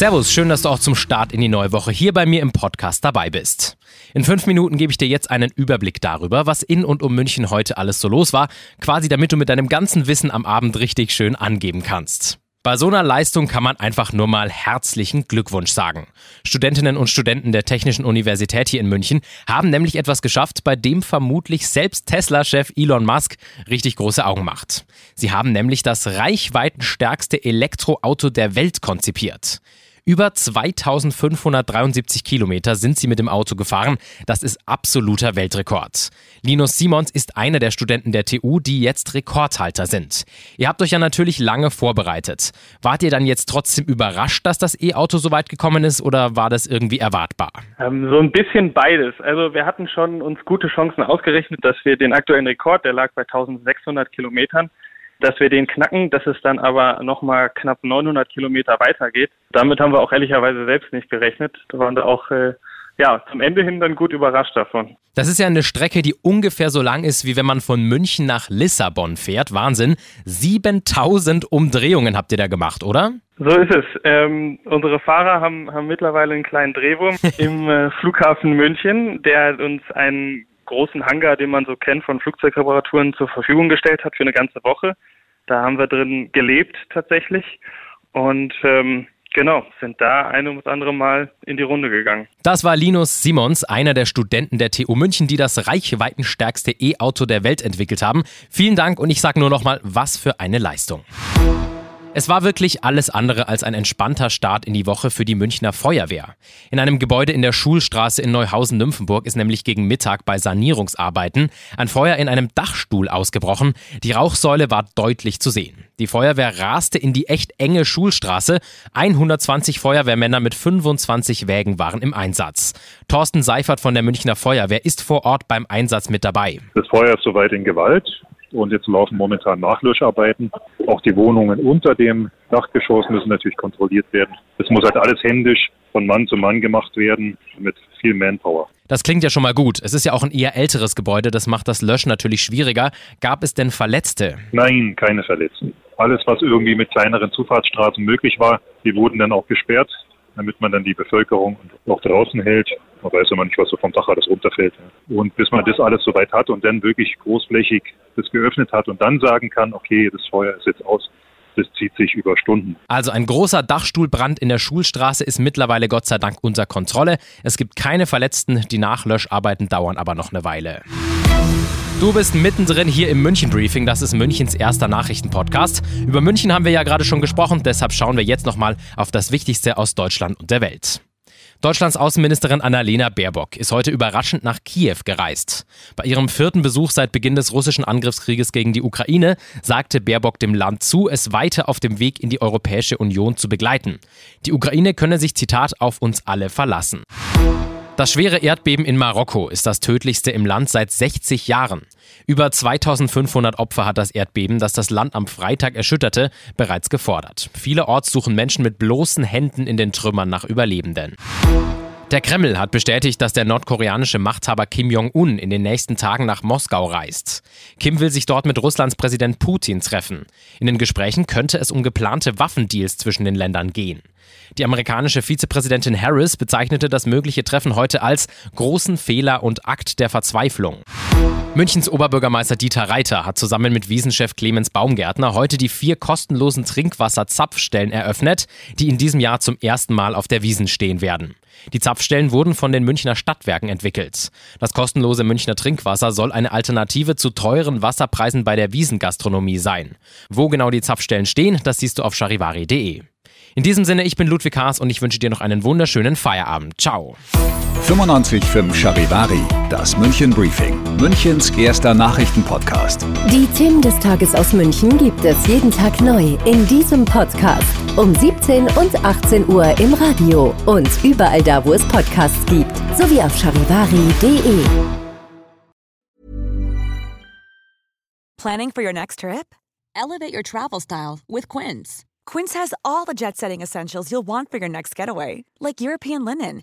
Servus, schön, dass du auch zum Start in die neue Woche hier bei mir im Podcast dabei bist. In fünf Minuten gebe ich dir jetzt einen Überblick darüber, was in und um München heute alles so los war, quasi damit du mit deinem ganzen Wissen am Abend richtig schön angeben kannst. Bei so einer Leistung kann man einfach nur mal herzlichen Glückwunsch sagen. Studentinnen und Studenten der Technischen Universität hier in München haben nämlich etwas geschafft, bei dem vermutlich selbst Tesla-Chef Elon Musk richtig große Augen macht. Sie haben nämlich das reichweitenstärkste Elektroauto der Welt konzipiert. Über 2573 Kilometer sind sie mit dem Auto gefahren. Das ist absoluter Weltrekord. Linus Simons ist einer der Studenten der TU, die jetzt Rekordhalter sind. Ihr habt euch ja natürlich lange vorbereitet. Wart ihr dann jetzt trotzdem überrascht, dass das E-Auto so weit gekommen ist oder war das irgendwie erwartbar? Ähm, so ein bisschen beides. Also wir hatten schon uns gute Chancen ausgerechnet, dass wir den aktuellen Rekord, der lag bei 1600 Kilometern, dass wir den knacken, dass es dann aber nochmal knapp 900 Kilometer weitergeht. Damit haben wir auch ehrlicherweise selbst nicht gerechnet. Da waren wir auch äh, ja, zum Ende hin dann gut überrascht davon. Das ist ja eine Strecke, die ungefähr so lang ist, wie wenn man von München nach Lissabon fährt. Wahnsinn. 7000 Umdrehungen habt ihr da gemacht, oder? So ist es. Ähm, unsere Fahrer haben, haben mittlerweile einen kleinen Drehwurm im äh, Flughafen München, der uns einen großen Hangar, den man so kennt von Flugzeugreparaturen, zur Verfügung gestellt hat für eine ganze Woche. Da haben wir drin gelebt tatsächlich und ähm, Genau, sind da ein ums andere Mal in die Runde gegangen. Das war Linus Simons, einer der Studenten der TU München, die das reichweitenstärkste E-Auto der Welt entwickelt haben. Vielen Dank und ich sage nur noch mal, was für eine Leistung. Es war wirklich alles andere als ein entspannter Start in die Woche für die Münchner Feuerwehr. In einem Gebäude in der Schulstraße in Neuhausen-Nymphenburg ist nämlich gegen Mittag bei Sanierungsarbeiten ein Feuer in einem Dachstuhl ausgebrochen. Die Rauchsäule war deutlich zu sehen. Die Feuerwehr raste in die echt enge Schulstraße. 120 Feuerwehrmänner mit 25 Wägen waren im Einsatz. Thorsten Seifert von der Münchner Feuerwehr ist vor Ort beim Einsatz mit dabei. Das Feuer ist soweit in Gewalt. Und jetzt laufen momentan Nachlöscharbeiten. Auch die Wohnungen unter dem Dachgeschoss müssen natürlich kontrolliert werden. Es muss halt alles händisch von Mann zu Mann gemacht werden mit viel Manpower. Das klingt ja schon mal gut. Es ist ja auch ein eher älteres Gebäude, das macht das Löschen natürlich schwieriger. Gab es denn Verletzte? Nein, keine Verletzten. Alles, was irgendwie mit kleineren Zufahrtsstraßen möglich war, die wurden dann auch gesperrt damit man dann die Bevölkerung auch draußen hält. Man weiß immer nicht, was so vom Dach alles runterfällt. Und bis man das alles soweit hat und dann wirklich großflächig das geöffnet hat und dann sagen kann, okay, das Feuer ist jetzt aus, das zieht sich über Stunden. Also ein großer Dachstuhlbrand in der Schulstraße ist mittlerweile Gott sei Dank unter Kontrolle. Es gibt keine Verletzten, die Nachlöscharbeiten dauern aber noch eine Weile. Du bist mittendrin hier im München Briefing. Das ist Münchens erster Nachrichtenpodcast. Über München haben wir ja gerade schon gesprochen, deshalb schauen wir jetzt nochmal auf das Wichtigste aus Deutschland und der Welt. Deutschlands Außenministerin Annalena Baerbock ist heute überraschend nach Kiew gereist. Bei ihrem vierten Besuch seit Beginn des russischen Angriffskrieges gegen die Ukraine sagte Baerbock dem Land zu, es weiter auf dem Weg in die Europäische Union zu begleiten. Die Ukraine könne sich, Zitat, auf uns alle verlassen. Das schwere Erdbeben in Marokko ist das tödlichste im Land seit 60 Jahren. Über 2500 Opfer hat das Erdbeben, das das Land am Freitag erschütterte, bereits gefordert. Vielerorts suchen Menschen mit bloßen Händen in den Trümmern nach Überlebenden. Der Kreml hat bestätigt, dass der nordkoreanische Machthaber Kim Jong-un in den nächsten Tagen nach Moskau reist. Kim will sich dort mit Russlands Präsident Putin treffen. In den Gesprächen könnte es um geplante Waffendeals zwischen den Ländern gehen. Die amerikanische Vizepräsidentin Harris bezeichnete das mögliche Treffen heute als großen Fehler und Akt der Verzweiflung. Münchens Oberbürgermeister Dieter Reiter hat zusammen mit Wiesenchef Clemens Baumgärtner heute die vier kostenlosen Trinkwasserzapfstellen eröffnet, die in diesem Jahr zum ersten Mal auf der Wiesen stehen werden. Die Zapfstellen wurden von den Münchner Stadtwerken entwickelt. Das kostenlose Münchner Trinkwasser soll eine Alternative zu teuren Wasserpreisen bei der Wiesengastronomie sein. Wo genau die Zapfstellen stehen, das siehst du auf charivari.de. In diesem Sinne, ich bin Ludwig Haas und ich wünsche dir noch einen wunderschönen Feierabend. Ciao. 95.5 Charivari, das München Briefing, Münchens erster Nachrichtenpodcast. Die Themen des Tages aus München gibt es jeden Tag neu in diesem Podcast. Um 17 und 18 Uhr im Radio und überall da, wo es Podcasts gibt, sowie auf charivari.de. Planning for your next trip? Elevate your travel style with Quince. Quince has all the jet setting essentials you'll want for your next getaway, like European linen,